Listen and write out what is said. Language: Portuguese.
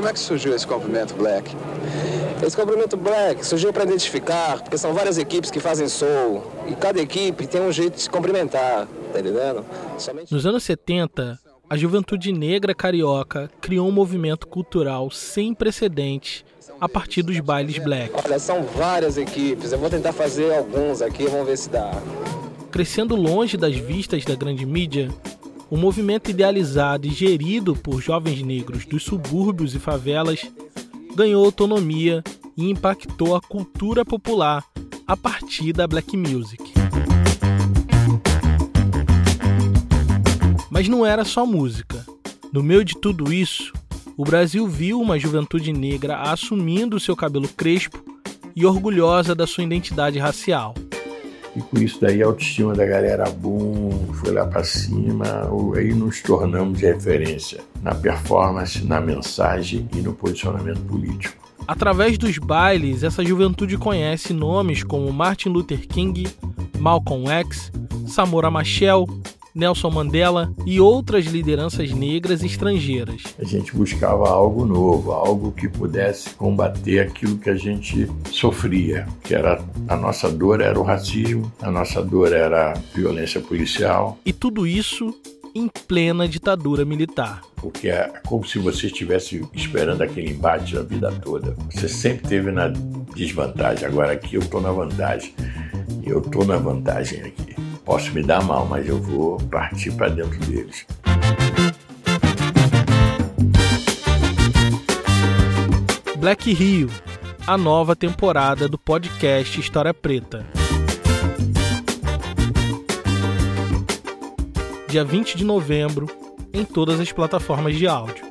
como é que surgiu esse comprimento Black? Esse comprimento Black surgiu para identificar, porque são várias equipes que fazem soul, e cada equipe tem um jeito de se cumprimentar, tá entendendo? Somente... Nos anos 70, a juventude negra carioca criou um movimento cultural sem precedentes a partir dos bailes black. Olha, são várias equipes, eu vou tentar fazer alguns aqui, vamos ver se dá. Crescendo longe das vistas da grande mídia, o movimento idealizado e gerido por jovens negros dos subúrbios e favelas ganhou autonomia e impactou a cultura popular a partir da black music. Mas não era só música. No meio de tudo isso, o Brasil viu uma juventude negra assumindo seu cabelo crespo e orgulhosa da sua identidade racial. E com isso daí a autoestima da galera boom, foi lá para cima, aí nos tornamos de referência na performance, na mensagem e no posicionamento político. Através dos bailes, essa juventude conhece nomes como Martin Luther King, Malcolm X, Samora Machel, Nelson Mandela e outras lideranças negras estrangeiras. A gente buscava algo novo, algo que pudesse combater aquilo que a gente sofria, que era a nossa dor era o racismo, a nossa dor era a violência policial. E tudo isso em plena ditadura militar. Porque é como se você estivesse esperando aquele embate a vida toda. Você sempre teve na desvantagem, agora aqui eu estou na vantagem. Eu estou na vantagem aqui. Posso me dar mal, mas eu vou partir para dentro deles. Black Rio, a nova temporada do podcast História Preta. Dia 20 de novembro, em todas as plataformas de áudio.